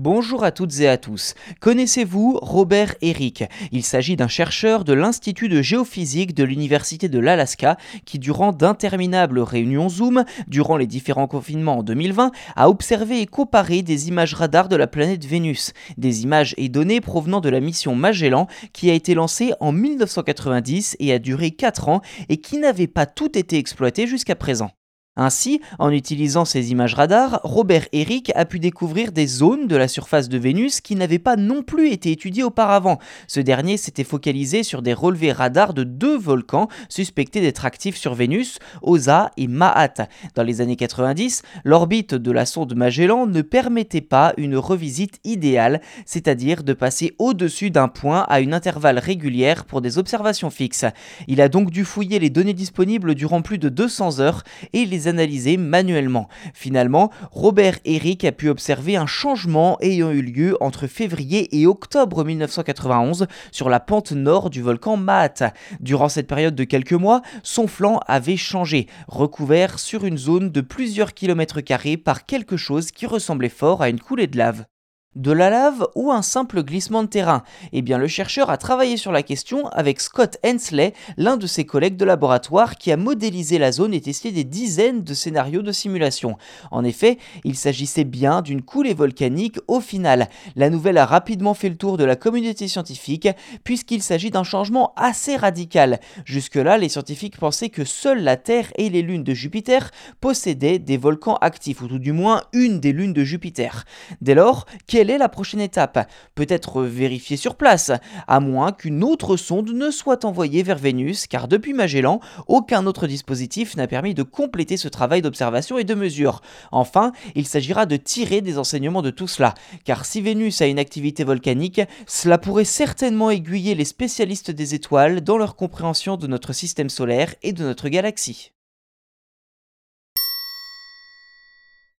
Bonjour à toutes et à tous. Connaissez-vous Robert Eric? Il s'agit d'un chercheur de l'Institut de géophysique de l'Université de l'Alaska qui, durant d'interminables réunions Zoom, durant les différents confinements en 2020, a observé et comparé des images radar de la planète Vénus, des images et données provenant de la mission Magellan qui a été lancée en 1990 et a duré 4 ans et qui n'avait pas tout été exploité jusqu'à présent. Ainsi, en utilisant ces images radar, Robert Eric a pu découvrir des zones de la surface de Vénus qui n'avaient pas non plus été étudiées auparavant. Ce dernier s'était focalisé sur des relevés radars de deux volcans suspectés d'être actifs sur Vénus, Osa et Maat. Dans les années 90, l'orbite de la sonde Magellan ne permettait pas une revisite idéale, c'est-à-dire de passer au-dessus d'un point à une intervalle régulière pour des observations fixes. Il a donc dû fouiller les données disponibles durant plus de 200 heures et les analyser manuellement. Finalement, Robert Eric a pu observer un changement ayant eu lieu entre février et octobre 1991 sur la pente nord du volcan Maat. Durant cette période de quelques mois, son flanc avait changé, recouvert sur une zone de plusieurs kilomètres carrés par quelque chose qui ressemblait fort à une coulée de lave. De la lave ou un simple glissement de terrain Eh bien, le chercheur a travaillé sur la question avec Scott Hensley, l'un de ses collègues de laboratoire qui a modélisé la zone et testé des dizaines de scénarios de simulation. En effet, il s'agissait bien d'une coulée volcanique au final. La nouvelle a rapidement fait le tour de la communauté scientifique puisqu'il s'agit d'un changement assez radical. Jusque-là, les scientifiques pensaient que seule la Terre et les lunes de Jupiter possédaient des volcans actifs, ou tout du moins une des lunes de Jupiter. Dès lors, quelle est la prochaine étape? Peut-être vérifier sur place, à moins qu'une autre sonde ne soit envoyée vers Vénus, car depuis Magellan, aucun autre dispositif n'a permis de compléter ce travail d'observation et de mesure. Enfin, il s'agira de tirer des enseignements de tout cela, car si Vénus a une activité volcanique, cela pourrait certainement aiguiller les spécialistes des étoiles dans leur compréhension de notre système solaire et de notre galaxie.